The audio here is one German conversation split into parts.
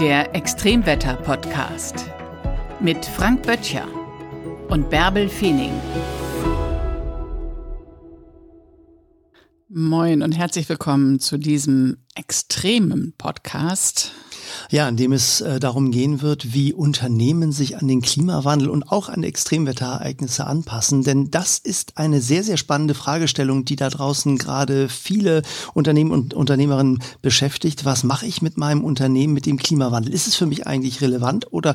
Der Extremwetter-Podcast mit Frank Böttcher und Bärbel Feening. Moin und herzlich willkommen zu diesem extremen Podcast. Ja, in dem es äh, darum gehen wird, wie Unternehmen sich an den Klimawandel und auch an Extremwetterereignisse anpassen. Denn das ist eine sehr, sehr spannende Fragestellung, die da draußen gerade viele Unternehmen und Unternehmerinnen beschäftigt. Was mache ich mit meinem Unternehmen mit dem Klimawandel? Ist es für mich eigentlich relevant oder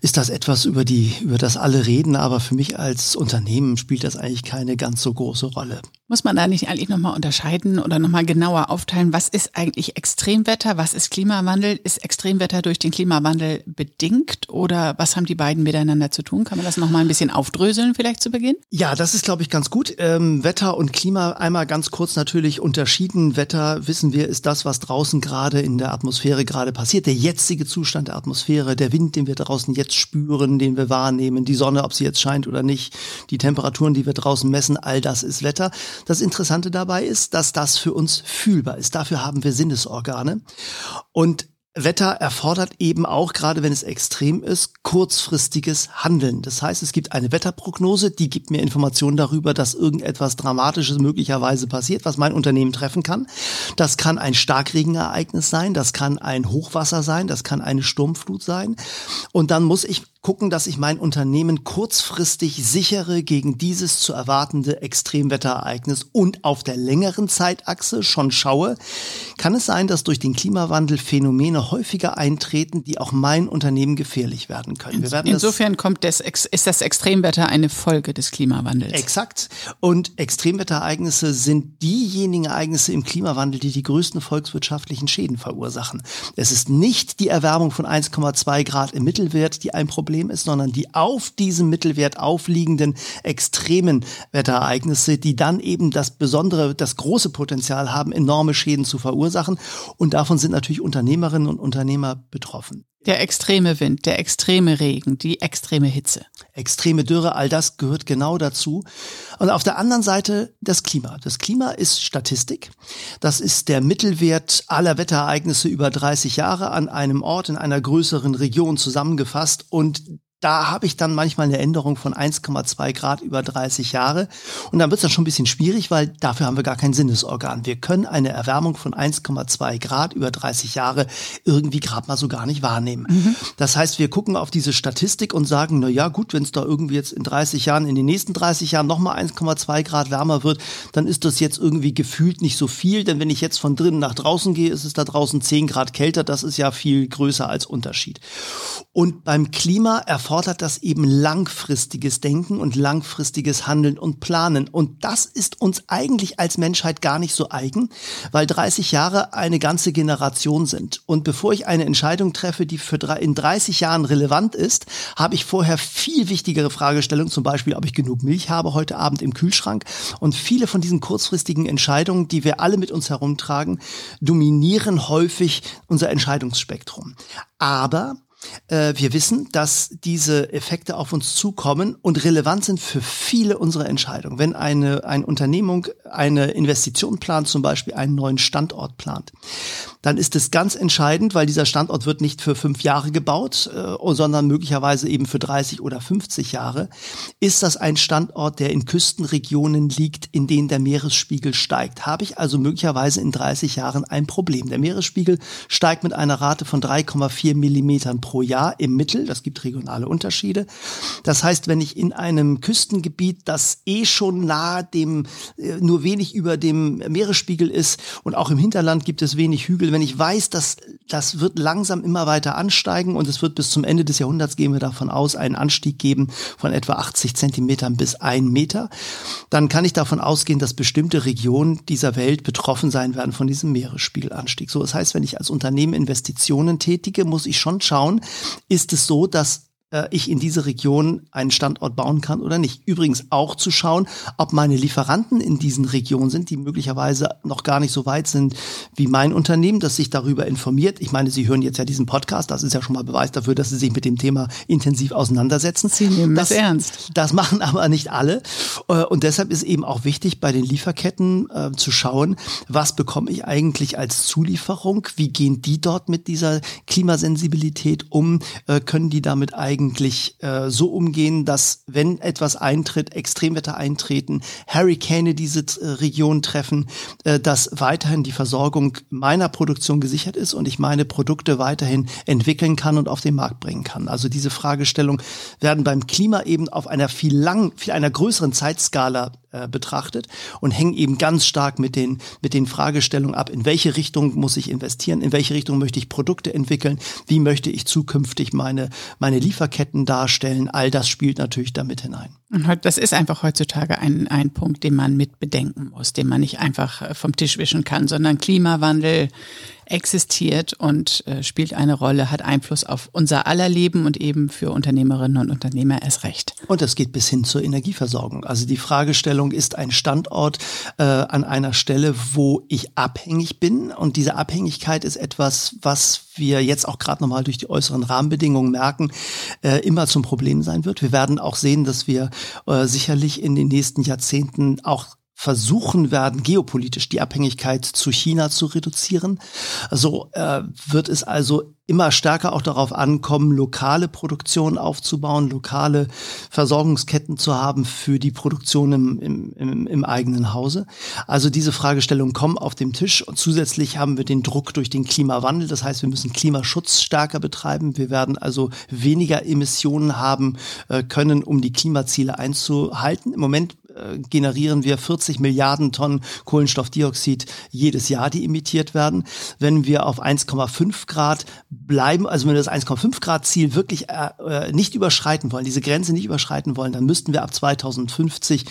ist das etwas, über, die, über das alle reden, aber für mich als Unternehmen spielt das eigentlich keine ganz so große Rolle? Muss man da nicht eigentlich nochmal unterscheiden oder nochmal genauer aufteilen, was ist eigentlich Extremwetter, was ist Klimawandel? Ist Extremwetter durch den Klimawandel bedingt oder was haben die beiden miteinander zu tun? Kann man das nochmal ein bisschen aufdröseln vielleicht zu Beginn? Ja, das ist, glaube ich, ganz gut. Ähm, Wetter und Klima einmal ganz kurz natürlich unterschieden. Wetter, wissen wir, ist das, was draußen gerade in der Atmosphäre gerade passiert. Der jetzige Zustand der Atmosphäre, der Wind, den wir draußen jetzt spüren, den wir wahrnehmen, die Sonne, ob sie jetzt scheint oder nicht, die Temperaturen, die wir draußen messen, all das ist Wetter. Das Interessante dabei ist, dass das für uns fühlbar ist. Dafür haben wir Sinnesorgane. Und Wetter erfordert eben auch, gerade wenn es extrem ist, kurzfristiges Handeln. Das heißt, es gibt eine Wetterprognose, die gibt mir Informationen darüber, dass irgendetwas Dramatisches möglicherweise passiert, was mein Unternehmen treffen kann. Das kann ein Starkregenereignis sein, das kann ein Hochwasser sein, das kann eine Sturmflut sein. Und dann muss ich gucken, dass ich mein Unternehmen kurzfristig sichere gegen dieses zu erwartende Extremwetterereignis und auf der längeren Zeitachse schon schaue, kann es sein, dass durch den Klimawandel Phänomene häufiger eintreten, die auch mein Unternehmen gefährlich werden können. Insofern kommt das, ist das Extremwetter eine Folge des Klimawandels. Exakt. Und Extremwetterereignisse sind diejenigen Ereignisse im Klimawandel, die die größten volkswirtschaftlichen Schäden verursachen. Es ist nicht die Erwärmung von 1,2 Grad im Mittelwert, die ein Problem Problem ist, sondern die auf diesem Mittelwert aufliegenden extremen Wetterereignisse, die dann eben das besondere, das große Potenzial haben, enorme Schäden zu verursachen. Und davon sind natürlich Unternehmerinnen und Unternehmer betroffen. Der extreme Wind, der extreme Regen, die extreme Hitze. Extreme Dürre, all das gehört genau dazu. Und auf der anderen Seite das Klima. Das Klima ist Statistik. Das ist der Mittelwert aller Wetterereignisse über 30 Jahre an einem Ort in einer größeren Region zusammengefasst. Und da habe ich dann manchmal eine Änderung von 1,2 Grad über 30 Jahre. Und dann wird es dann schon ein bisschen schwierig, weil dafür haben wir gar kein Sinnesorgan. Wir können eine Erwärmung von 1,2 Grad über 30 Jahre irgendwie gerade mal so gar nicht wahrnehmen. Mhm. Das heißt, wir gucken auf diese Statistik und sagen, na ja, gut, wenn es da irgendwie jetzt in 30 Jahren, in den nächsten 30 Jahren nochmal 1,2 Grad wärmer wird, dann ist das jetzt irgendwie gefühlt nicht so viel. Denn wenn ich jetzt von drinnen nach draußen gehe, ist es da draußen 10 Grad kälter. Das ist ja viel größer als Unterschied. Und beim Klima erfordert das eben langfristiges Denken und langfristiges Handeln und Planen. Und das ist uns eigentlich als Menschheit gar nicht so eigen, weil 30 Jahre eine ganze Generation sind. Und bevor ich eine Entscheidung treffe, die für in 30 Jahren relevant ist, habe ich vorher viel wichtigere Fragestellungen, zum Beispiel, ob ich genug Milch habe heute Abend im Kühlschrank. Und viele von diesen kurzfristigen Entscheidungen, die wir alle mit uns herumtragen, dominieren häufig unser Entscheidungsspektrum. Aber äh, wir wissen, dass diese Effekte auf uns zukommen und relevant sind für viele unserer Entscheidungen. Wenn eine, eine Unternehmung eine Investition plant, zum Beispiel einen neuen Standort plant, dann ist es ganz entscheidend, weil dieser Standort wird nicht für fünf Jahre gebaut, äh, sondern möglicherweise eben für 30 oder 50 Jahre. Ist das ein Standort, der in Küstenregionen liegt, in denen der Meeresspiegel steigt? Habe ich also möglicherweise in 30 Jahren ein Problem? Der Meeresspiegel steigt mit einer Rate von 3,4 Millimetern pro Jahr im Mittel. Das gibt regionale Unterschiede. Das heißt, wenn ich in einem Küstengebiet, das eh schon nahe dem, äh, nur wenig über dem Meeresspiegel ist und auch im Hinterland gibt es wenig Hügel, wenn ich weiß, dass das wird langsam immer weiter ansteigen und es wird bis zum Ende des Jahrhunderts, gehen wir davon aus, einen Anstieg geben von etwa 80 Zentimetern bis ein Meter, dann kann ich davon ausgehen, dass bestimmte Regionen dieser Welt betroffen sein werden von diesem Meeresspiegelanstieg. So, das heißt, wenn ich als Unternehmen Investitionen tätige, muss ich schon schauen, ist es so, dass äh, ich in diese Region einen Standort bauen kann oder nicht. Übrigens auch zu schauen, ob meine Lieferanten in diesen Regionen sind, die möglicherweise noch gar nicht so weit sind wie mein Unternehmen, das sich darüber informiert. Ich meine, Sie hören jetzt ja diesen Podcast, das ist ja schon mal Beweis dafür, dass Sie sich mit dem Thema intensiv auseinandersetzen. Sie nehmen das, das ernst. Das machen aber nicht alle. Äh, und deshalb ist eben auch wichtig, bei den Lieferketten äh, zu schauen, was bekomme ich eigentlich als Zulieferung? Wie gehen die dort mit dieser Klimasensibilität um? Äh, können die damit eigentlich eigentlich äh, so umgehen, dass wenn etwas eintritt, Extremwetter eintreten, Hurricane diese äh, Region treffen, äh, dass weiterhin die Versorgung meiner Produktion gesichert ist und ich meine Produkte weiterhin entwickeln kann und auf den Markt bringen kann. Also diese Fragestellung werden beim Klima eben auf einer viel lang, viel einer größeren Zeitskala äh, betrachtet und hängen eben ganz stark mit den, mit den Fragestellungen ab, in welche Richtung muss ich investieren, in welche Richtung möchte ich Produkte entwickeln, wie möchte ich zukünftig meine, meine Lieferketten darstellen. All das spielt natürlich damit hinein. Und das ist einfach heutzutage ein, ein Punkt, den man mit bedenken muss, den man nicht einfach äh, vom Tisch wischen kann, sondern Klimawandel existiert und äh, spielt eine Rolle, hat Einfluss auf unser aller Leben und eben für Unternehmerinnen und Unternehmer erst recht. Und das geht bis hin zur Energieversorgung. Also die Fragestellung ist ein Standort äh, an einer Stelle, wo ich abhängig bin. Und diese Abhängigkeit ist etwas, was wir jetzt auch gerade nochmal durch die äußeren Rahmenbedingungen merken, äh, immer zum Problem sein wird. Wir werden auch sehen, dass wir äh, sicherlich in den nächsten Jahrzehnten auch versuchen werden, geopolitisch die Abhängigkeit zu China zu reduzieren. So äh, wird es also immer stärker auch darauf ankommen, lokale Produktion aufzubauen, lokale Versorgungsketten zu haben für die Produktion im, im, im, im eigenen Hause. Also diese Fragestellungen kommen auf dem Tisch und zusätzlich haben wir den Druck durch den Klimawandel. Das heißt, wir müssen Klimaschutz stärker betreiben. Wir werden also weniger Emissionen haben äh, können, um die Klimaziele einzuhalten. Im Moment äh, generieren wir 40 Milliarden Tonnen Kohlenstoffdioxid jedes Jahr, die emittiert werden. Wenn wir auf 1,5 Grad bleiben, also wenn wir das 1,5 Grad Ziel wirklich äh, äh, nicht überschreiten wollen, diese Grenze nicht überschreiten wollen, dann müssten wir ab 2050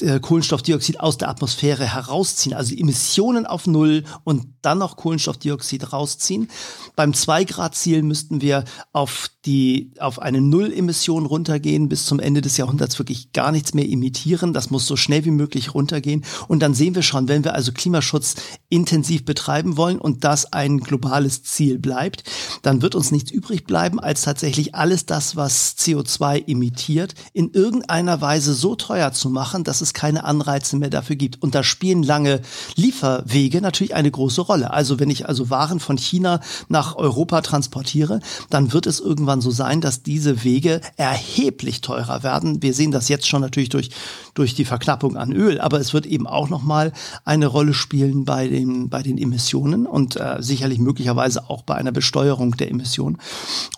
äh, Kohlenstoffdioxid aus der Atmosphäre herausziehen, also Emissionen auf Null und dann noch Kohlenstoffdioxid rausziehen. Beim 2 Grad Ziel müssten wir auf die auf eine Null-Emission runtergehen, bis zum Ende des Jahrhunderts wirklich gar nichts mehr emittieren. Das muss so schnell wie möglich runtergehen. Und dann sehen wir schon, wenn wir also Klimaschutz intensiv betreiben wollen und das ein globales Ziel bleibt, dann wird uns nichts übrig bleiben, als tatsächlich alles das, was CO2 emittiert, in irgendeiner Weise so teuer zu machen, dass es keine Anreize mehr dafür gibt. Und da spielen lange Lieferwege natürlich eine große Rolle. Also wenn ich also Waren von China nach Europa transportiere, dann wird es irgendwann so sein, dass diese Wege erheblich teurer werden. Wir sehen das jetzt schon natürlich durch, durch die Verknappung an Öl, aber es wird eben auch nochmal eine Rolle spielen bei den, bei den Emissionen und äh, sicherlich möglicherweise auch bei einer Besteuerung der Emissionen.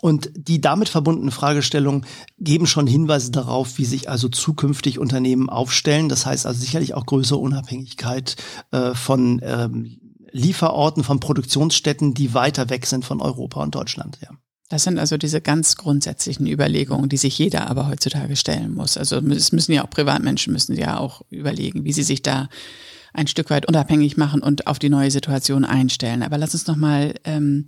Und die damit verbundenen Fragestellungen geben schon Hinweise darauf, wie sich also zukünftig Unternehmen aufstellen. Das heißt also sicherlich auch größere Unabhängigkeit äh, von ähm, Lieferorten, von Produktionsstätten, die weiter weg sind von Europa und Deutschland. Ja. Das sind also diese ganz grundsätzlichen Überlegungen, die sich jeder aber heutzutage stellen muss. Also es müssen ja auch Privatmenschen müssen ja auch überlegen, wie sie sich da ein Stück weit unabhängig machen und auf die neue Situation einstellen. Aber lass uns noch mal ähm,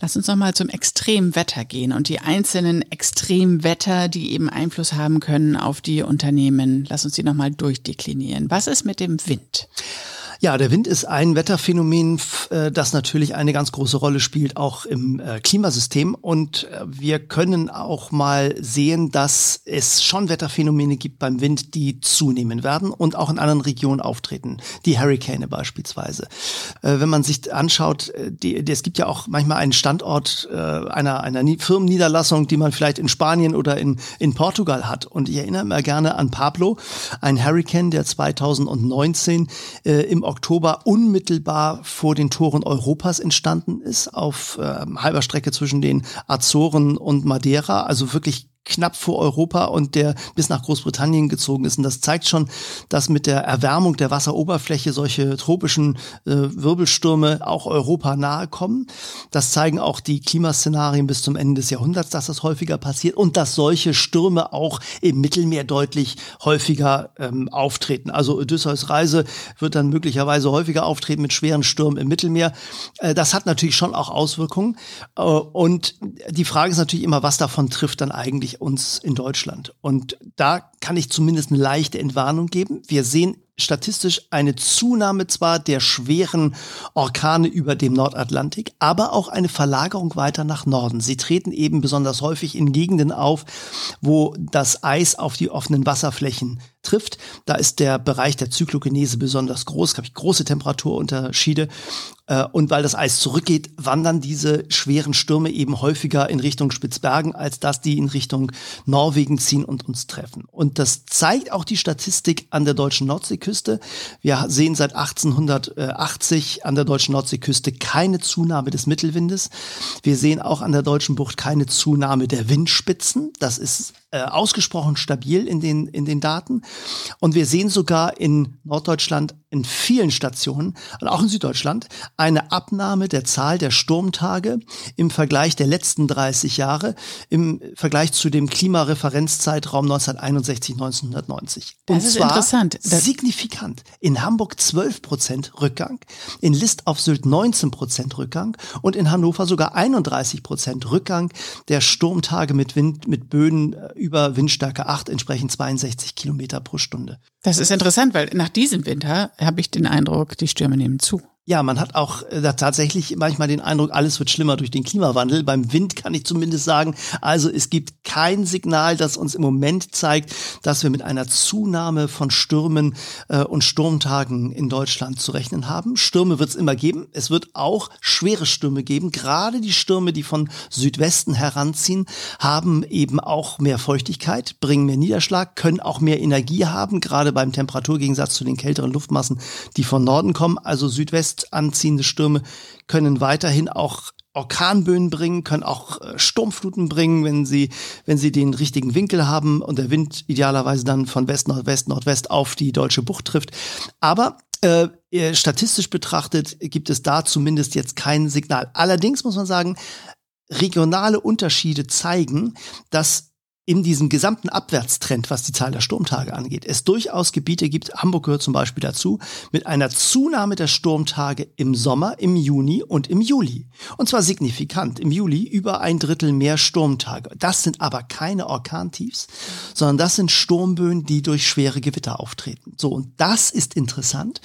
Lass uns noch mal zum Extremwetter gehen und die einzelnen Extremwetter, die eben Einfluss haben können auf die Unternehmen. Lass uns die noch mal durchdeklinieren. Was ist mit dem Wind? Ja, der Wind ist ein Wetterphänomen, äh, das natürlich eine ganz große Rolle spielt, auch im äh, Klimasystem. Und äh, wir können auch mal sehen, dass es schon Wetterphänomene gibt beim Wind, die zunehmen werden und auch in anderen Regionen auftreten. Die Hurricane beispielsweise. Wenn man sich anschaut, die, die, es gibt ja auch manchmal einen Standort einer, einer Firmenniederlassung, die man vielleicht in Spanien oder in, in Portugal hat. Und ich erinnere mich gerne an Pablo, ein Hurricane, der 2019 im Oktober unmittelbar vor den Toren Europas entstanden ist, auf äh, halber Strecke zwischen den Azoren und Madeira, also wirklich knapp vor Europa und der bis nach Großbritannien gezogen ist. Und das zeigt schon, dass mit der Erwärmung der Wasseroberfläche solche tropischen äh, Wirbelstürme auch Europa nahe kommen. Das zeigen auch die Klimaszenarien bis zum Ende des Jahrhunderts, dass das häufiger passiert und dass solche Stürme auch im Mittelmeer deutlich häufiger ähm, auftreten. Also Odysseus Reise wird dann möglicherweise häufiger auftreten mit schweren Stürmen im Mittelmeer. Äh, das hat natürlich schon auch Auswirkungen. Äh, und die Frage ist natürlich immer, was davon trifft dann eigentlich uns in Deutschland? Und da kann ich zumindest eine leichte Entwarnung geben. Wir sehen statistisch eine Zunahme zwar der schweren Orkane über dem Nordatlantik, aber auch eine Verlagerung weiter nach Norden. Sie treten eben besonders häufig in Gegenden auf, wo das Eis auf die offenen Wasserflächen trifft. Da ist der Bereich der Zyklogenese besonders groß, habe ich große Temperaturunterschiede. Äh, und weil das Eis zurückgeht, wandern diese schweren Stürme eben häufiger in Richtung Spitzbergen, als dass die in Richtung Norwegen ziehen und uns treffen. Und das zeigt auch die Statistik an der deutschen Nordseeküste. Wir sehen seit 1880 an der deutschen Nordseeküste keine Zunahme des Mittelwindes. Wir sehen auch an der deutschen Bucht keine Zunahme der Windspitzen. Das ist äh, ausgesprochen stabil in den, in den Daten. Und wir sehen sogar in Norddeutschland in vielen Stationen und auch in Süddeutschland eine Abnahme der Zahl der Sturmtage im Vergleich der letzten 30 Jahre im Vergleich zu dem Klimareferenzzeitraum 1961, 1990. Das und ist zwar interessant. Das signifikant. In Hamburg 12 Prozent Rückgang, in List auf Sylt 19 Prozent Rückgang und in Hannover sogar 31 Prozent Rückgang der Sturmtage mit Wind, mit Böen äh, über Windstärke 8, entsprechend 62 Kilometer pro Stunde. Das ist interessant, weil nach diesem Winter habe ich den Eindruck, die Stürme nehmen zu. Ja, man hat auch äh, tatsächlich manchmal den Eindruck, alles wird schlimmer durch den Klimawandel. Beim Wind kann ich zumindest sagen, also es gibt kein Signal, das uns im Moment zeigt, dass wir mit einer Zunahme von Stürmen äh, und Sturmtagen in Deutschland zu rechnen haben. Stürme wird es immer geben. Es wird auch schwere Stürme geben. Gerade die Stürme, die von Südwesten heranziehen, haben eben auch mehr Feuchtigkeit, bringen mehr Niederschlag, können auch mehr Energie haben, gerade beim Temperaturgegensatz zu den kälteren Luftmassen, die von Norden kommen. Also Südwesten fest anziehende Stürme können weiterhin auch Orkanböen bringen, können auch äh, Sturmfluten bringen, wenn sie, wenn sie den richtigen Winkel haben und der Wind idealerweise dann von West, Nordwest, Nordwest auf die deutsche Bucht trifft. Aber äh, statistisch betrachtet gibt es da zumindest jetzt kein Signal. Allerdings muss man sagen, regionale Unterschiede zeigen, dass in diesem gesamten Abwärtstrend, was die Zahl der Sturmtage angeht, es durchaus Gebiete gibt, Hamburg gehört zum Beispiel dazu, mit einer Zunahme der Sturmtage im Sommer, im Juni und im Juli. Und zwar signifikant. Im Juli über ein Drittel mehr Sturmtage. Das sind aber keine Orkantiefs, sondern das sind Sturmböen, die durch schwere Gewitter auftreten. So, und das ist interessant,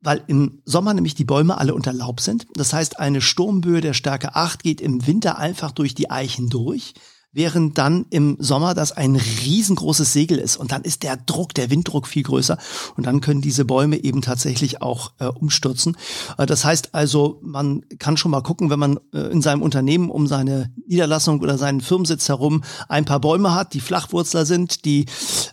weil im Sommer nämlich die Bäume alle unter Laub sind. Das heißt, eine Sturmböe der Stärke 8 geht im Winter einfach durch die Eichen durch während dann im Sommer das ein riesengroßes Segel ist und dann ist der Druck, der Winddruck viel größer und dann können diese Bäume eben tatsächlich auch äh, umstürzen. Äh, das heißt also, man kann schon mal gucken, wenn man äh, in seinem Unternehmen um seine Niederlassung oder seinen Firmensitz herum ein paar Bäume hat, die Flachwurzler sind, die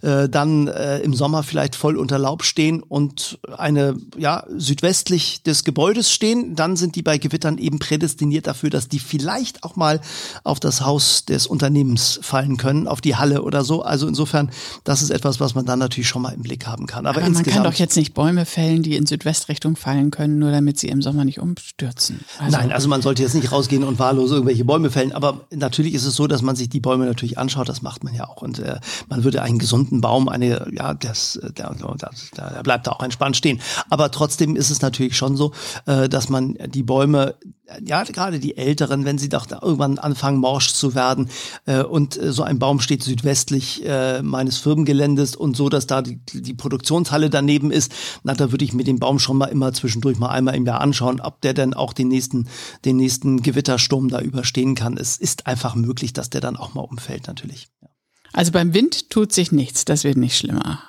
äh, dann äh, im Sommer vielleicht voll unter Laub stehen und eine ja südwestlich des Gebäudes stehen, dann sind die bei Gewittern eben prädestiniert dafür, dass die vielleicht auch mal auf das Haus des Unternehmens Unternehmens fallen können, auf die Halle oder so. Also insofern, das ist etwas, was man dann natürlich schon mal im Blick haben kann. Aber, Aber man kann doch jetzt nicht Bäume fällen, die in Südwestrichtung fallen können, nur damit sie im Sommer nicht umstürzen. Also Nein, also man sollte jetzt nicht rausgehen und wahllos irgendwelche Bäume fällen. Aber natürlich ist es so, dass man sich die Bäume natürlich anschaut. Das macht man ja auch. Und äh, man würde einen gesunden Baum, eine, ja, das, der, der, der bleibt da auch entspannt stehen. Aber trotzdem ist es natürlich schon so, äh, dass man die Bäume ja, gerade die Älteren, wenn sie doch irgendwann anfangen, morsch zu werden, und äh, so ein Baum steht südwestlich äh, meines Firmengeländes und so, dass da die, die Produktionshalle daneben ist, na, da würde ich mir den Baum schon mal immer zwischendurch mal einmal im Jahr anschauen, ob der denn auch den nächsten, den nächsten Gewittersturm da überstehen kann. Es ist einfach möglich, dass der dann auch mal umfällt, natürlich. Also beim Wind tut sich nichts, das wird nicht schlimmer.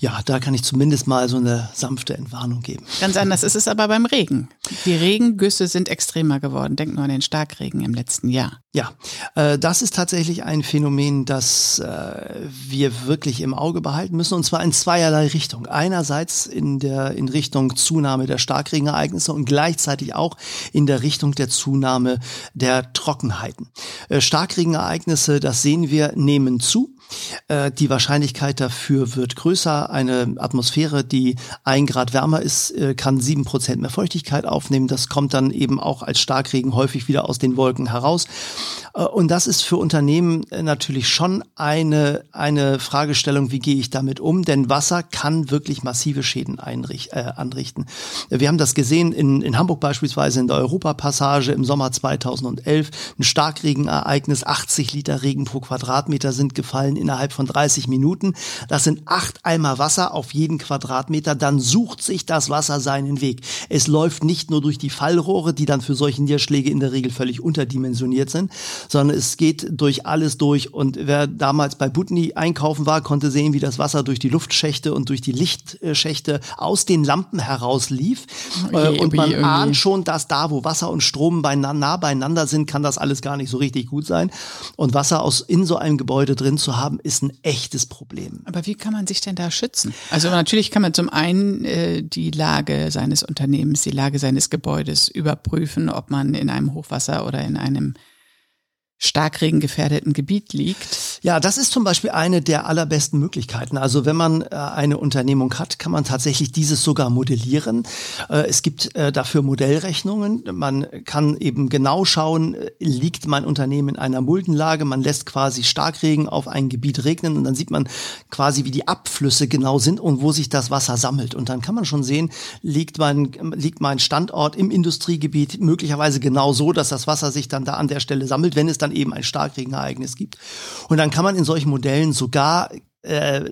Ja, da kann ich zumindest mal so eine sanfte Entwarnung geben. Ganz anders ist es aber beim Regen. Die Regengüsse sind extremer geworden. Denk nur an den Starkregen im letzten Jahr. Ja, äh, das ist tatsächlich ein Phänomen, das äh, wir wirklich im Auge behalten müssen, und zwar in zweierlei Richtung. Einerseits in der in Richtung Zunahme der Starkregenereignisse und gleichzeitig auch in der Richtung der Zunahme der Trockenheiten. Äh, Starkregenereignisse, das sehen wir, nehmen zu. Äh, die Wahrscheinlichkeit dafür wird größer. Eine Atmosphäre, die ein Grad wärmer ist, äh, kann sieben Prozent mehr Feuchtigkeit aufnehmen. Das kommt dann eben auch als Starkregen häufig wieder aus den Wolken heraus. Äh, und das ist für Unternehmen natürlich schon eine, eine Fragestellung, wie gehe ich damit um? Denn Wasser kann wirklich massive Schäden einricht, äh, anrichten. Wir haben das gesehen in, in Hamburg beispielsweise in der Europapassage im Sommer 2011. Ein Starkregenereignis, 80 Liter Regen pro Quadratmeter sind gefallen innerhalb von 30 Minuten. Das sind acht Eimer Wasser auf jeden Quadratmeter. Dann sucht sich das Wasser seinen Weg. Es läuft nicht nur durch die Fallrohre, die dann für solche Niederschläge in der Regel völlig unterdimensioniert sind, sondern es geht durch alles durch. Und wer damals bei Butni einkaufen war, konnte sehen, wie das Wasser durch die Luftschächte und durch die Lichtschächte aus den Lampen heraus lief. Okay, und man irgendwie. ahnt schon, dass da, wo Wasser und Strom beieinander, nah beieinander sind, kann das alles gar nicht so richtig gut sein. Und Wasser aus in so einem Gebäude drin zu haben, haben, ist ein echtes Problem. Aber wie kann man sich denn da schützen? Also natürlich kann man zum einen äh, die Lage seines Unternehmens, die Lage seines Gebäudes überprüfen, ob man in einem Hochwasser oder in einem starkregengefährdeten Gebiet liegt. Ja, das ist zum Beispiel eine der allerbesten Möglichkeiten. Also wenn man äh, eine Unternehmung hat, kann man tatsächlich dieses sogar modellieren. Äh, es gibt äh, dafür Modellrechnungen. Man kann eben genau schauen, liegt mein Unternehmen in einer Muldenlage. Man lässt quasi Starkregen auf ein Gebiet regnen und dann sieht man quasi, wie die Abflüsse genau sind und wo sich das Wasser sammelt. Und dann kann man schon sehen, liegt mein, liegt mein Standort im Industriegebiet möglicherweise genau so, dass das Wasser sich dann da an der Stelle sammelt, wenn es dann dann eben ein Starkregenereignis gibt. Und dann kann man in solchen Modellen sogar äh,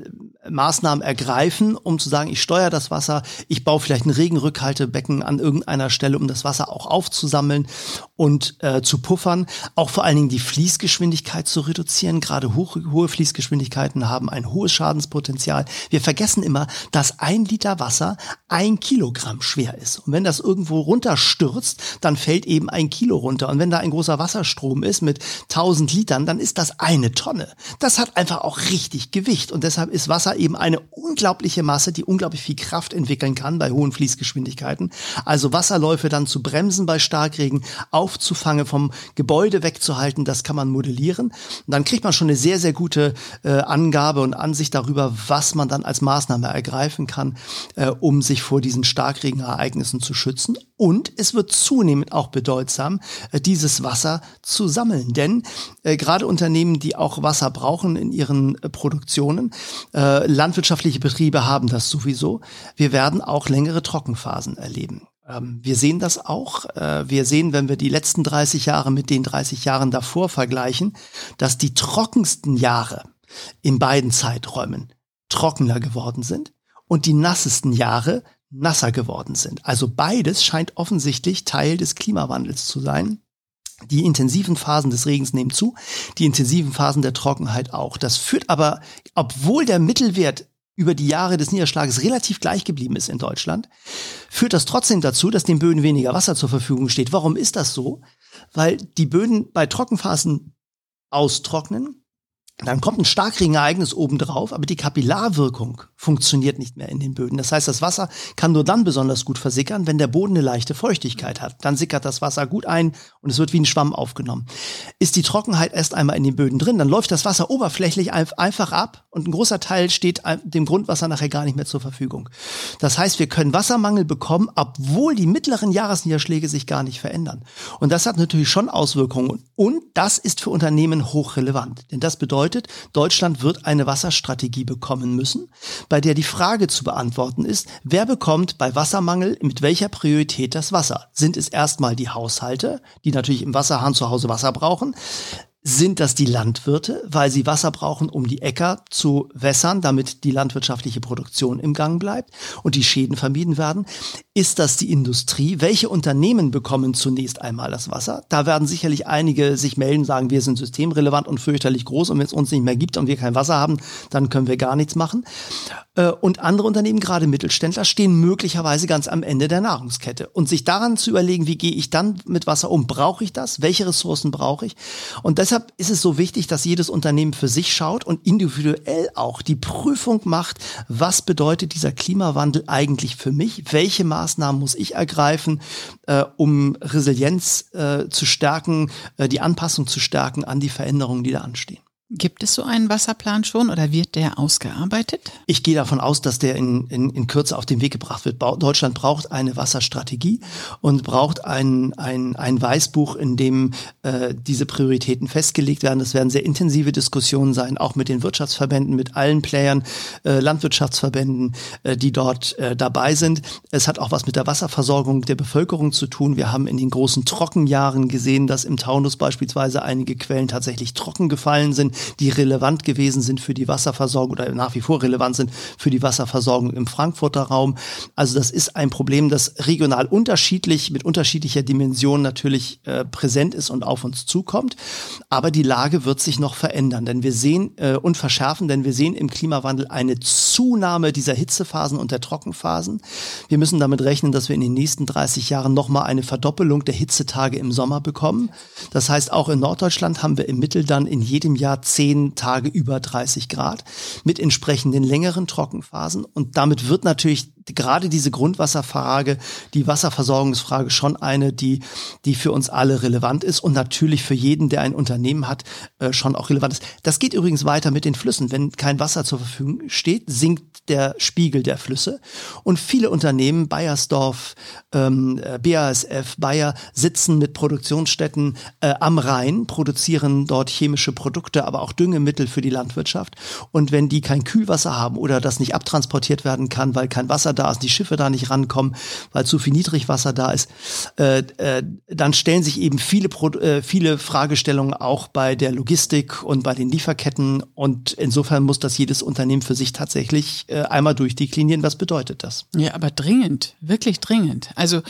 Maßnahmen ergreifen, um zu sagen, ich steuere das Wasser, ich baue vielleicht ein Regenrückhaltebecken an irgendeiner Stelle, um das Wasser auch aufzusammeln und äh, zu puffern. Auch vor allen Dingen die Fließgeschwindigkeit zu reduzieren. Gerade hohe, hohe Fließgeschwindigkeiten haben ein hohes Schadenspotenzial. Wir vergessen immer, dass ein Liter Wasser ein Kilogramm schwer ist. Und wenn das irgendwo runterstürzt, dann fällt eben ein Kilo runter. Und wenn da ein großer Wasserstrom ist mit 1000 Litern, dann ist das eine Tonne. Das hat einfach auch richtig Gewicht. Und deshalb ist Wasser eben eine unglaubliche Masse, die unglaublich viel Kraft entwickeln kann bei hohen Fließgeschwindigkeiten. Also Wasserläufe dann zu bremsen bei Starkregen, aufzufangen, vom Gebäude wegzuhalten, das kann man modellieren. Und dann kriegt man schon eine sehr, sehr gute äh, Angabe und Ansicht darüber, was man dann als Maßnahme ergreifen kann, äh, um sich vor diesen Starkregenereignissen zu schützen. Und es wird zunehmend auch bedeutsam, äh, dieses Wasser zu sammeln. Denn äh, gerade Unternehmen, die auch Wasser brauchen in ihren äh, Produktionen, äh, landwirtschaftliche Betriebe haben das sowieso. Wir werden auch längere Trockenphasen erleben. Ähm, wir sehen das auch. Äh, wir sehen, wenn wir die letzten 30 Jahre mit den 30 Jahren davor vergleichen, dass die trockensten Jahre in beiden Zeiträumen trockener geworden sind und die nassesten Jahre nasser geworden sind. Also beides scheint offensichtlich Teil des Klimawandels zu sein. Die intensiven Phasen des Regens nehmen zu, die intensiven Phasen der Trockenheit auch. Das führt aber, obwohl der Mittelwert über die Jahre des Niederschlages relativ gleich geblieben ist in Deutschland, führt das trotzdem dazu, dass den Böden weniger Wasser zur Verfügung steht. Warum ist das so? Weil die Böden bei Trockenphasen austrocknen, dann kommt ein Starkregenereignis obendrauf, aber die Kapillarwirkung funktioniert nicht mehr in den Böden. Das heißt, das Wasser kann nur dann besonders gut versickern, wenn der Boden eine leichte Feuchtigkeit hat. Dann sickert das Wasser gut ein und es wird wie ein Schwamm aufgenommen. Ist die Trockenheit erst einmal in den Böden drin, dann läuft das Wasser oberflächlich einfach ab und ein großer Teil steht dem Grundwasser nachher gar nicht mehr zur Verfügung. Das heißt, wir können Wassermangel bekommen, obwohl die mittleren Jahresniederschläge sich gar nicht verändern. Und das hat natürlich schon Auswirkungen. Und das ist für Unternehmen hochrelevant. Denn das bedeutet, bedeutet, Deutschland wird eine Wasserstrategie bekommen müssen, bei der die Frage zu beantworten ist, wer bekommt bei Wassermangel mit welcher Priorität das Wasser? Sind es erstmal die Haushalte, die natürlich im Wasserhahn zu Hause Wasser brauchen? Sind das die Landwirte, weil sie Wasser brauchen, um die Äcker zu wässern, damit die landwirtschaftliche Produktion im Gang bleibt und die Schäden vermieden werden? Ist das die Industrie? Welche Unternehmen bekommen zunächst einmal das Wasser? Da werden sicherlich einige sich melden, sagen, wir sind systemrelevant und fürchterlich groß und wenn es uns nicht mehr gibt und wir kein Wasser haben, dann können wir gar nichts machen. Äh, und andere Unternehmen, gerade Mittelständler, stehen möglicherweise ganz am Ende der Nahrungskette. Und sich daran zu überlegen, wie gehe ich dann mit Wasser um? Brauche ich das? Welche Ressourcen brauche ich? Und deshalb ist es so wichtig, dass jedes Unternehmen für sich schaut und individuell auch die Prüfung macht, was bedeutet dieser Klimawandel eigentlich für mich? Welche Maßnahmen muss ich ergreifen, äh, um Resilienz äh, zu stärken, äh, die Anpassung zu stärken an die Veränderungen, die da anstehen? Gibt es so einen Wasserplan schon oder wird der ausgearbeitet? Ich gehe davon aus, dass der in, in, in Kürze auf den Weg gebracht wird. Deutschland braucht eine Wasserstrategie und braucht ein, ein, ein Weißbuch, in dem äh, diese Prioritäten festgelegt werden. Das werden sehr intensive Diskussionen sein, auch mit den Wirtschaftsverbänden, mit allen Playern, äh, Landwirtschaftsverbänden, äh, die dort äh, dabei sind. Es hat auch was mit der Wasserversorgung der Bevölkerung zu tun. Wir haben in den großen Trockenjahren gesehen, dass im Taunus beispielsweise einige Quellen tatsächlich trocken gefallen sind die relevant gewesen sind für die Wasserversorgung oder nach wie vor relevant sind für die Wasserversorgung im Frankfurter Raum. Also das ist ein Problem, das regional unterschiedlich mit unterschiedlicher Dimension natürlich äh, präsent ist und auf uns zukommt. Aber die Lage wird sich noch verändern, denn wir sehen äh, und verschärfen, denn wir sehen im Klimawandel eine Zunahme dieser Hitzephasen und der Trockenphasen. Wir müssen damit rechnen, dass wir in den nächsten 30 Jahren nochmal eine Verdoppelung der Hitzetage im Sommer bekommen. Das heißt, auch in Norddeutschland haben wir im Mittel dann in jedem Jahr zehn Tage über 30 Grad mit entsprechenden längeren Trockenphasen. Und damit wird natürlich gerade diese Grundwasserfrage, die Wasserversorgungsfrage schon eine, die, die für uns alle relevant ist und natürlich für jeden, der ein Unternehmen hat, äh, schon auch relevant ist. Das geht übrigens weiter mit den Flüssen. Wenn kein Wasser zur Verfügung steht, sinkt der Spiegel der Flüsse. Und viele Unternehmen, Bayersdorf, ähm, äh, BASF, Bayer, sitzen mit Produktionsstätten äh, am Rhein, produzieren dort chemische Produkte, aber auch Düngemittel für die Landwirtschaft. Und wenn die kein Kühlwasser haben oder das nicht abtransportiert werden kann, weil kein Wasser da ist, die Schiffe da nicht rankommen, weil zu viel Niedrigwasser da ist, äh, äh, dann stellen sich eben viele, Pro äh, viele Fragestellungen auch bei der Logistik und bei den Lieferketten. Und insofern muss das jedes Unternehmen für sich tatsächlich äh, einmal durchdeklinieren. Was bedeutet das? Ja, aber dringend, wirklich dringend. Also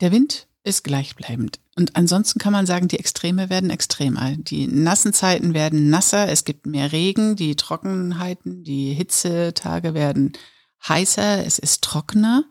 der Wind ist gleichbleibend. Und ansonsten kann man sagen, die Extreme werden extremer. Die nassen Zeiten werden nasser, es gibt mehr Regen, die Trockenheiten, die Hitzetage werden heißer, es ist trockener.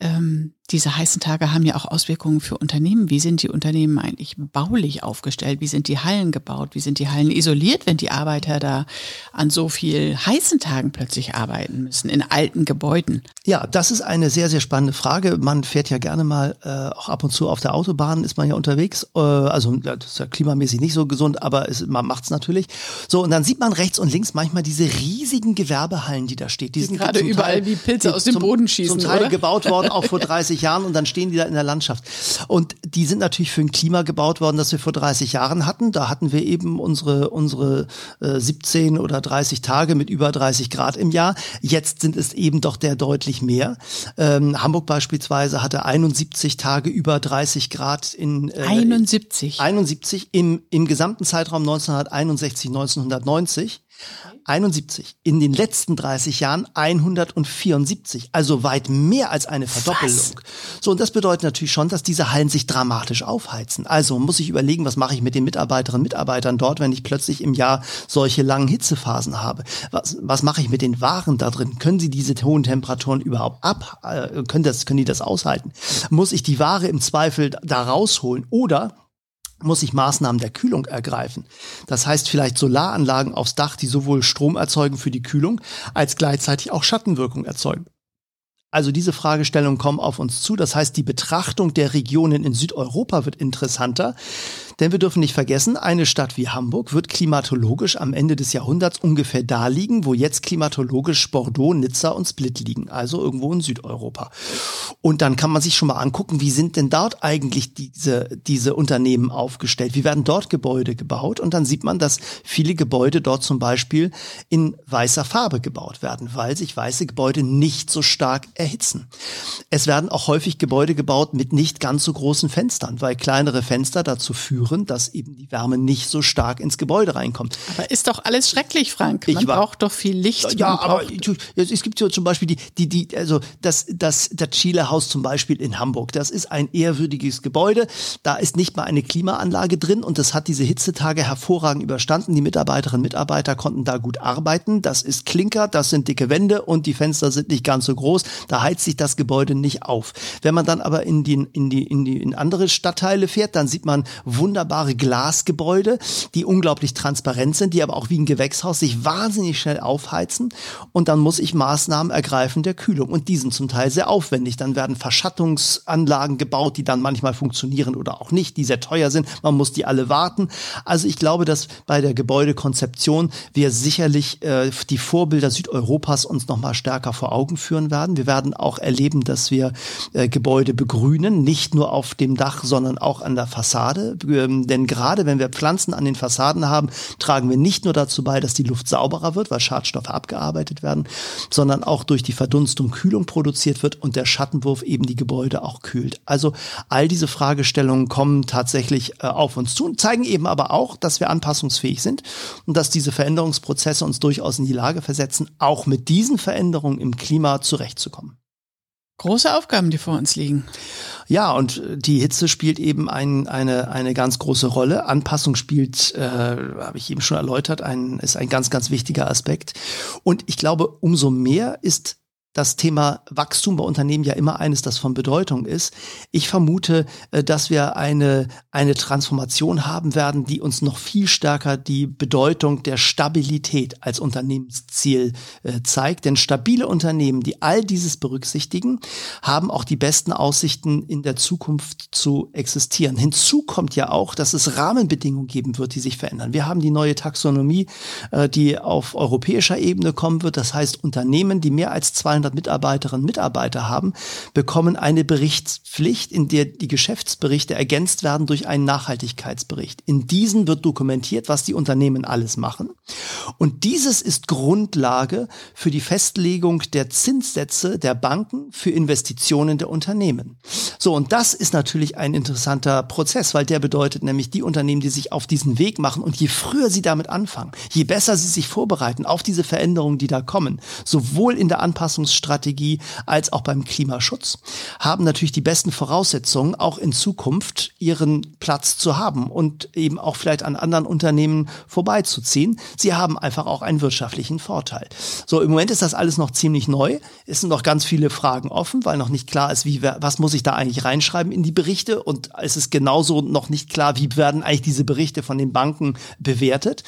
Ähm, diese heißen Tage haben ja auch Auswirkungen für Unternehmen. Wie sind die Unternehmen eigentlich baulich aufgestellt? Wie sind die Hallen gebaut? Wie sind die Hallen isoliert, wenn die Arbeiter da an so viel heißen Tagen plötzlich arbeiten müssen, in alten Gebäuden? Ja, das ist eine sehr, sehr spannende Frage. Man fährt ja gerne mal äh, auch ab und zu auf der Autobahn, ist man ja unterwegs. Äh, also das ist ja klimamäßig nicht so gesund, aber es, man macht's natürlich. So, und dann sieht man rechts und links manchmal diese riesigen Gewerbehallen, die da steht. Die, die sind gerade überall Teil, wie Pilze aus dem Boden schießen. Zum Teil oder? gebaut worden, auch vor 30 30 Jahren und dann stehen die da in der Landschaft. Und die sind natürlich für ein Klima gebaut worden, das wir vor 30 Jahren hatten. Da hatten wir eben unsere, unsere äh, 17 oder 30 Tage mit über 30 Grad im Jahr. Jetzt sind es eben doch der deutlich mehr. Ähm, Hamburg beispielsweise hatte 71 Tage über 30 Grad in äh, 71. 71 im, im gesamten Zeitraum 1961, 1990. 71. In den letzten 30 Jahren 174. Also weit mehr als eine Verdoppelung. Was? So, und das bedeutet natürlich schon, dass diese Hallen sich dramatisch aufheizen. Also muss ich überlegen, was mache ich mit den Mitarbeiterinnen und Mitarbeitern dort, wenn ich plötzlich im Jahr solche langen Hitzephasen habe? Was, was mache ich mit den Waren da drin? Können sie diese hohen Temperaturen überhaupt ab? Äh, können, das, können die das aushalten? Muss ich die Ware im Zweifel da rausholen? Oder muss ich Maßnahmen der Kühlung ergreifen. Das heißt vielleicht Solaranlagen aufs Dach, die sowohl Strom erzeugen für die Kühlung, als gleichzeitig auch Schattenwirkung erzeugen. Also diese Fragestellungen kommen auf uns zu. Das heißt, die Betrachtung der Regionen in Südeuropa wird interessanter. Denn wir dürfen nicht vergessen, eine Stadt wie Hamburg wird klimatologisch am Ende des Jahrhunderts ungefähr da liegen, wo jetzt klimatologisch Bordeaux, Nizza und Split liegen, also irgendwo in Südeuropa. Und dann kann man sich schon mal angucken, wie sind denn dort eigentlich diese, diese Unternehmen aufgestellt? Wie werden dort Gebäude gebaut? Und dann sieht man, dass viele Gebäude dort zum Beispiel in weißer Farbe gebaut werden, weil sich weiße Gebäude nicht so stark erhitzen. Es werden auch häufig Gebäude gebaut mit nicht ganz so großen Fenstern, weil kleinere Fenster dazu führen, führen, dass eben die Wärme nicht so stark ins Gebäude reinkommt. Aber ist doch alles schrecklich, Frank. Man war, braucht doch viel Licht. Ja, aber es gibt ja zum Beispiel die, die, die, also das, das, das Chile Haus zum Beispiel in Hamburg. Das ist ein ehrwürdiges Gebäude. Da ist nicht mal eine Klimaanlage drin und das hat diese Hitzetage hervorragend überstanden. Die Mitarbeiterinnen und Mitarbeiter konnten da gut arbeiten. Das ist Klinker, das sind dicke Wände und die Fenster sind nicht ganz so groß. Da heizt sich das Gebäude nicht auf. Wenn man dann aber in die, in die, in die, in andere Stadtteile fährt, dann sieht man wunderbare Glasgebäude, die unglaublich transparent sind, die aber auch wie ein Gewächshaus sich wahnsinnig schnell aufheizen. Und dann muss ich Maßnahmen ergreifen der Kühlung. Und die sind zum Teil sehr aufwendig. Dann werden Verschattungsanlagen gebaut, die dann manchmal funktionieren oder auch nicht, die sehr teuer sind. Man muss die alle warten. Also ich glaube, dass bei der Gebäudekonzeption wir sicherlich äh, die Vorbilder Südeuropas uns noch mal stärker vor Augen führen werden. Wir werden auch erleben, dass wir äh, Gebäude begrünen, nicht nur auf dem Dach, sondern auch an der Fassade. Ähm, denn gerade wenn wir Pflanzen an den Fassaden haben, tragen wir nicht nur dazu bei, dass die Luft sauberer wird, weil Schadstoffe abgearbeitet werden, sondern auch durch die Verdunstung Kühlung produziert wird und der Schattenwurf eben die Gebäude auch kühlt. Also all diese Fragestellungen kommen tatsächlich äh, auf uns zu und zeigen eben aber auch, dass wir anpassungsfähig sind und dass diese Veränderungsprozesse uns durchaus in die Lage versetzen, auch mit diesen Veränderungen im Klima zurechtzukommen. Große Aufgaben, die vor uns liegen. Ja, und die Hitze spielt eben ein, eine, eine ganz große Rolle. Anpassung spielt, äh, habe ich eben schon erläutert, ein, ist ein ganz, ganz wichtiger Aspekt. Und ich glaube, umso mehr ist das Thema Wachstum bei Unternehmen ja immer eines, das von Bedeutung ist. Ich vermute, äh, dass wir eine, eine Transformation haben werden, die uns noch viel stärker die Bedeutung der Stabilität als Unternehmensziel äh, zeigt. Denn stabile Unternehmen, die all dieses berücksichtigen, haben auch die besten Aussichten in der Zukunft zu existieren. Hinzu kommt ja auch, dass es Rahmenbedingungen geben wird, die sich verändern. Wir haben die neue Taxonomie, äh, die auf europäischer Ebene kommen wird. Das heißt, Unternehmen, die mehr als 200 200 Mitarbeiterinnen und Mitarbeiter haben, bekommen eine Berichtspflicht, in der die Geschäftsberichte ergänzt werden durch einen Nachhaltigkeitsbericht. In diesen wird dokumentiert, was die Unternehmen alles machen. Und dieses ist Grundlage für die Festlegung der Zinssätze der Banken für Investitionen der Unternehmen. So, und das ist natürlich ein interessanter Prozess, weil der bedeutet nämlich die Unternehmen, die sich auf diesen Weg machen und je früher sie damit anfangen, je besser sie sich vorbereiten auf diese Veränderungen, die da kommen, sowohl in der Anpassungs Strategie als auch beim Klimaschutz, haben natürlich die besten Voraussetzungen, auch in Zukunft ihren Platz zu haben und eben auch vielleicht an anderen Unternehmen vorbeizuziehen. Sie haben einfach auch einen wirtschaftlichen Vorteil. So, im Moment ist das alles noch ziemlich neu. Es sind noch ganz viele Fragen offen, weil noch nicht klar ist, wie, was muss ich da eigentlich reinschreiben in die Berichte und es ist genauso noch nicht klar, wie werden eigentlich diese Berichte von den Banken bewertet.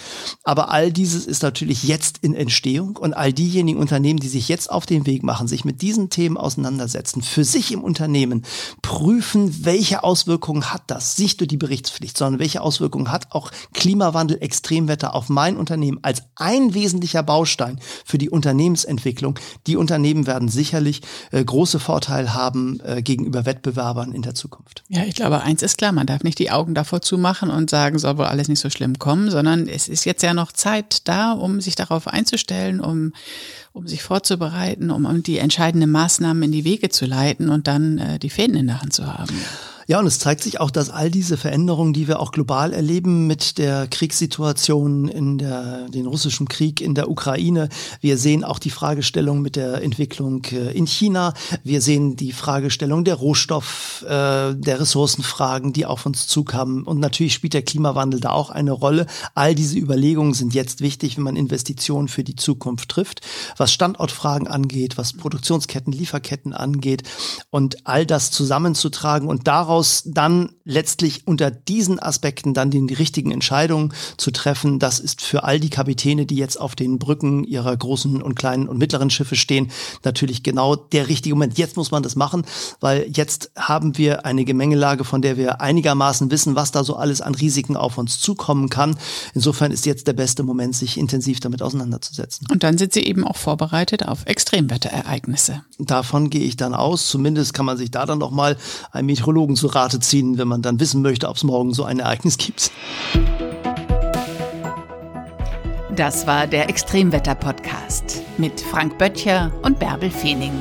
Aber all dieses ist natürlich jetzt in Entstehung und all diejenigen Unternehmen, die sich jetzt auf den Weg machen, sich mit diesen Themen auseinandersetzen, für sich im Unternehmen prüfen, welche Auswirkungen hat das, nicht nur die Berichtspflicht, sondern welche Auswirkungen hat auch Klimawandel, Extremwetter auf mein Unternehmen als ein wesentlicher Baustein für die Unternehmensentwicklung. Die Unternehmen werden sicherlich äh, große Vorteile haben äh, gegenüber Wettbewerbern in der Zukunft. Ja, ich glaube, eins ist klar, man darf nicht die Augen davor zumachen und sagen, soll wohl alles nicht so schlimm kommen, sondern es ist jetzt ja noch Zeit da, um sich darauf einzustellen, um um sich vorzubereiten, um die entscheidenden Maßnahmen in die Wege zu leiten und dann äh, die Fäden in der Hand zu haben. Ja, und es zeigt sich auch, dass all diese Veränderungen, die wir auch global erleben mit der Kriegssituation in der, den russischen Krieg in der Ukraine, wir sehen auch die Fragestellung mit der Entwicklung äh, in China, wir sehen die Fragestellung der Rohstoff, äh, der Ressourcenfragen, die auf uns zukamen. Und natürlich spielt der Klimawandel da auch eine Rolle. All diese Überlegungen sind jetzt wichtig, wenn man Investitionen für die Zukunft trifft, was Standortfragen angeht, was Produktionsketten, Lieferketten angeht und all das zusammenzutragen und daraus daraus dann letztlich unter diesen Aspekten dann die, die richtigen Entscheidungen zu treffen, das ist für all die Kapitäne, die jetzt auf den Brücken ihrer großen und kleinen und mittleren Schiffe stehen, natürlich genau der richtige Moment. Jetzt muss man das machen, weil jetzt haben wir eine Gemengelage, von der wir einigermaßen wissen, was da so alles an Risiken auf uns zukommen kann. Insofern ist jetzt der beste Moment, sich intensiv damit auseinanderzusetzen. Und dann sind Sie eben auch vorbereitet auf Extremwetterereignisse. Davon gehe ich dann aus. Zumindest kann man sich da dann noch mal einen Meteorologen Rate ziehen, wenn man dann wissen möchte, ob es morgen so ein Ereignis gibt. Das war der Extremwetter-Podcast mit Frank Böttcher und Bärbel Feening.